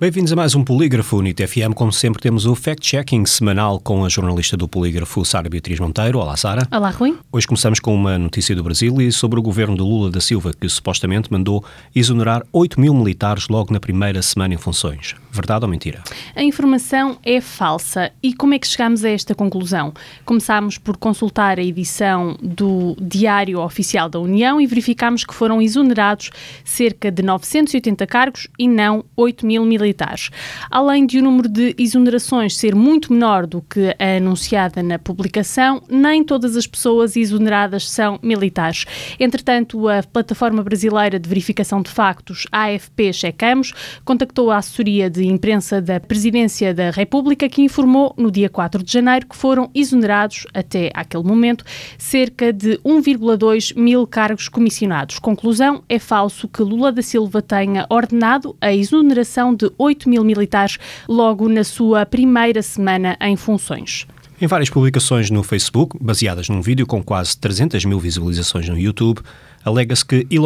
Bem-vindos a mais um Polígrafo NIT FM. Como sempre, temos o fact-checking semanal com a jornalista do Polígrafo, Sara Beatriz Monteiro. Olá, Sara. Olá, Rui. Hoje começamos com uma notícia do Brasil e sobre o governo de Lula da Silva, que supostamente mandou exonerar 8 mil militares logo na primeira semana em funções. Verdade ou mentira? A informação é falsa. E como é que chegamos a esta conclusão? Começámos por consultar a edição do Diário Oficial da União e verificámos que foram exonerados cerca de 980 cargos e não 8 mil militares. Além de o número de exonerações ser muito menor do que a anunciada na publicação, nem todas as pessoas exoneradas são militares. Entretanto, a Plataforma Brasileira de Verificação de Factos, AFP Checamos, contactou a assessoria de imprensa da Presidência da República, que informou no dia 4 de janeiro que foram exonerados, até aquele momento, cerca de 1,2 mil cargos comissionados. Conclusão: é falso que Lula da Silva tenha ordenado a exoneração de 8 mil militares logo na sua primeira semana em funções. Em várias publicações no Facebook, baseadas num vídeo com quase 300 mil visualizações no YouTube, alega-se que Elon